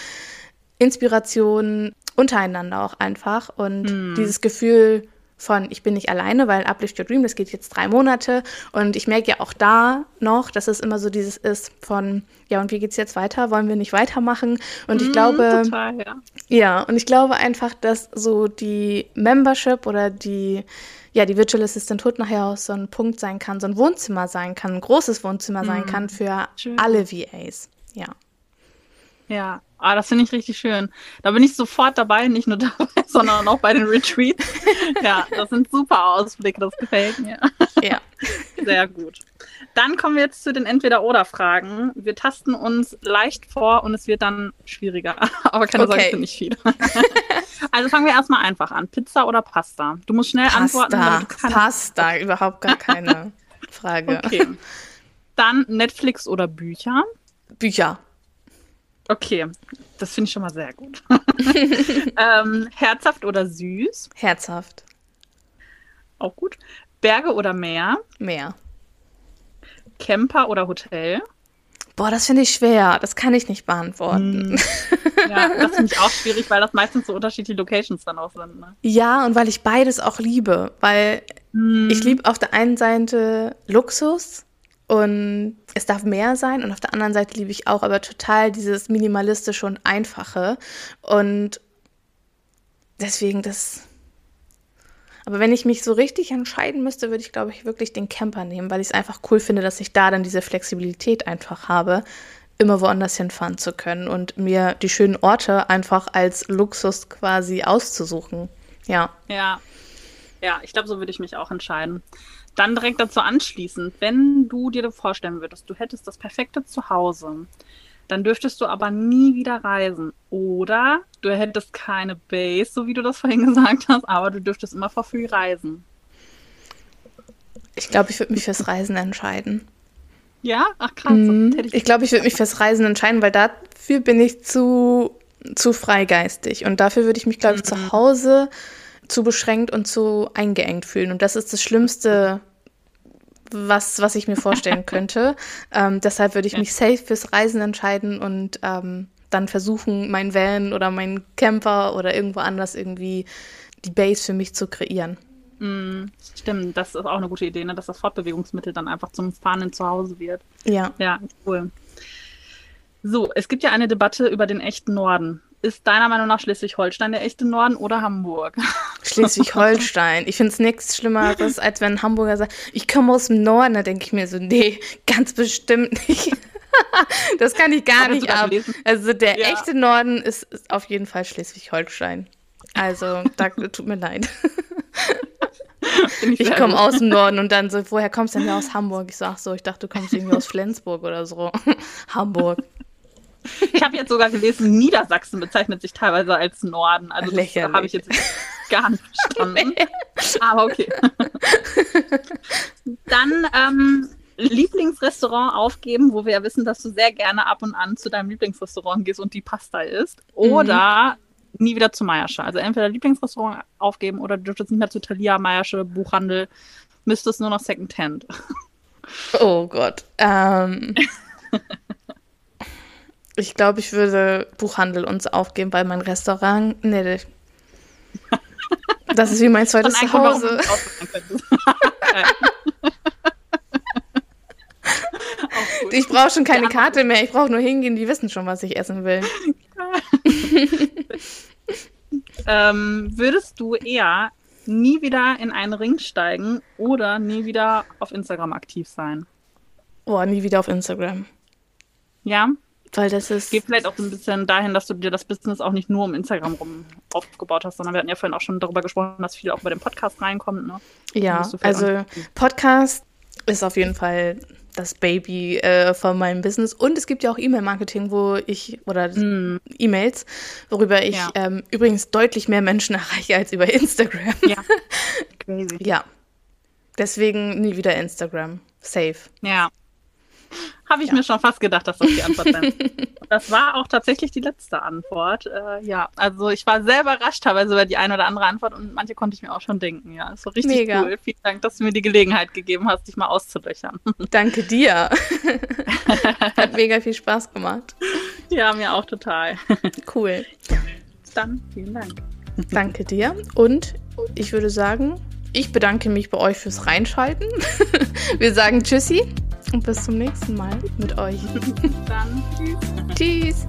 Speaker 1: Inspiration untereinander auch einfach. Und mhm. dieses Gefühl, von ich bin nicht alleine, weil Uplift Your Dream, das geht jetzt drei Monate und ich merke ja auch da noch, dass es immer so dieses ist von, ja und wie geht's jetzt weiter, wollen wir nicht weitermachen und ich mm, glaube, total, ja. ja und ich glaube einfach, dass so die Membership oder die ja, die Virtual Assistant Hood nachher auch so ein Punkt sein kann, so ein Wohnzimmer sein kann, ein großes Wohnzimmer mm, sein kann für schön. alle VAs. Ja.
Speaker 2: Ja, ah, das finde ich richtig schön. Da bin ich sofort dabei, nicht nur dabei, sondern auch bei den Retreats. ja, das sind super Ausblicke, das gefällt mir. Ja. Sehr gut. Dann kommen wir jetzt zu den Entweder-Oder-Fragen. Wir tasten uns leicht vor und es wird dann schwieriger. Aber keine okay. Sorge, es sind nicht viele. also fangen wir erstmal einfach an. Pizza oder Pasta? Du musst schnell Pasta. antworten.
Speaker 1: Pasta, überhaupt gar keine Frage. Okay.
Speaker 2: Dann Netflix oder Bücher?
Speaker 1: Bücher.
Speaker 2: Okay, das finde ich schon mal sehr gut. ähm, herzhaft oder süß?
Speaker 1: Herzhaft.
Speaker 2: Auch gut. Berge oder Meer?
Speaker 1: Meer.
Speaker 2: Camper oder Hotel?
Speaker 1: Boah, das finde ich schwer. Das kann ich nicht beantworten.
Speaker 2: Hm. Ja, das finde ich auch schwierig, weil das meistens so unterschiedliche Locations dann auch sind. Ne?
Speaker 1: Ja, und weil ich beides auch liebe. Weil hm. ich liebe auf der einen Seite Luxus und es darf mehr sein und auf der anderen Seite liebe ich auch aber total dieses minimalistische und einfache. Und deswegen das. Aber wenn ich mich so richtig entscheiden müsste, würde ich, glaube ich, wirklich den Camper nehmen, weil ich es einfach cool finde, dass ich da dann diese Flexibilität einfach habe, immer woanders hinfahren zu können und mir die schönen Orte einfach als Luxus quasi auszusuchen. Ja.
Speaker 2: Ja. Ja, ich glaube, so würde ich mich auch entscheiden. Dann direkt dazu anschließend, wenn du dir vorstellen würdest, du hättest das perfekte Zuhause, dann dürftest du aber nie wieder reisen. Oder du hättest keine Base, so wie du das vorhin gesagt hast, aber du dürftest immer for free reisen.
Speaker 1: Ich glaube, ich würde mich fürs Reisen entscheiden.
Speaker 2: Ja? Ach krass.
Speaker 1: Mhm. Ich, ich glaube, ich würde mich fürs Reisen entscheiden, weil dafür bin ich zu, zu freigeistig. Und dafür würde ich mich, glaube ich, mhm. zu Hause zu beschränkt und zu eingeengt fühlen. Und das ist das Schlimmste, was, was ich mir vorstellen könnte. ähm, deshalb würde ich mich safe fürs Reisen entscheiden und ähm, dann versuchen, mein Van oder mein Camper oder irgendwo anders irgendwie die Base für mich zu kreieren.
Speaker 2: Mm, stimmt, das ist auch eine gute Idee, ne? dass das Fortbewegungsmittel dann einfach zum Fahren zu Hause wird.
Speaker 1: Ja.
Speaker 2: Ja, cool. So, es gibt ja eine Debatte über den echten Norden ist deiner Meinung nach Schleswig-Holstein der echte Norden oder Hamburg?
Speaker 1: Schleswig-Holstein. Ich finde es nichts Schlimmeres, als wenn ein Hamburger sagt, ich komme aus dem Norden. Da denke ich mir so, nee, ganz bestimmt nicht. das kann ich gar nicht ab. Also der ja. echte Norden ist, ist auf jeden Fall Schleswig-Holstein. Also, da tut mir leid. ich, ich komme aus dem Norden und dann so, woher kommst du denn aus Hamburg? Ich sag so, ich dachte, du kommst irgendwie aus Flensburg oder so. Hamburg.
Speaker 2: Ich habe jetzt sogar gelesen, Niedersachsen bezeichnet sich teilweise als Norden. Also das habe ich jetzt gar nicht verstanden. Aber okay. Dann ähm, Lieblingsrestaurant aufgeben, wo wir ja wissen, dass du sehr gerne ab und an zu deinem Lieblingsrestaurant gehst und die Pasta isst. Oder mhm. nie wieder zu Meiersche. Also entweder Lieblingsrestaurant aufgeben oder du dürftest nicht mehr zu Thalia, Meiersche, Buchhandel, müsstest nur noch Secondhand.
Speaker 1: Oh Gott. Ähm, ich glaube, ich würde Buchhandel uns aufgeben, weil mein Restaurant. Nee, das ist wie mein zweites Zuhause. ich brauche schon keine Karte mehr. Ich brauche nur hingehen. Die wissen schon, was ich essen will.
Speaker 2: ähm, würdest du eher nie wieder in einen Ring steigen oder nie wieder auf Instagram aktiv sein?
Speaker 1: Oh, nie wieder auf Instagram.
Speaker 2: Ja?
Speaker 1: Weil das ist.
Speaker 2: Geht vielleicht auch so ein bisschen dahin, dass du dir das Business auch nicht nur um Instagram rum aufgebaut hast, sondern wir hatten ja vorhin auch schon darüber gesprochen, dass viel auch bei dem Podcast reinkommt. Ne?
Speaker 1: Ja, also Podcast ist auf jeden Fall das Baby äh, von meinem Business. Und es gibt ja auch E-Mail-Marketing, wo ich, oder mm. E-Mails, worüber ich ja. ähm, übrigens deutlich mehr Menschen erreiche als über Instagram. Ja. Crazy. ja. Deswegen nie wieder Instagram. Safe.
Speaker 2: Ja. Habe ich ja. mir schon fast gedacht, dass das die Antwort sein Das war auch tatsächlich die letzte Antwort. Äh, ja, also ich war sehr überrascht teilweise über die eine oder andere Antwort und manche konnte ich mir auch schon denken. Ja, ist so richtig Mega. cool. Vielen Dank, dass du mir die Gelegenheit gegeben hast, dich mal auszulöchern.
Speaker 1: Danke dir. Hat mega viel Spaß gemacht.
Speaker 2: Ja, mir auch total.
Speaker 1: Cool.
Speaker 2: Dann vielen Dank.
Speaker 1: Danke dir und ich würde sagen, ich bedanke mich bei euch fürs Reinschalten. Wir sagen Tschüssi und bis zum nächsten Mal mit euch.
Speaker 2: Dann tschüss.
Speaker 1: Tschüss.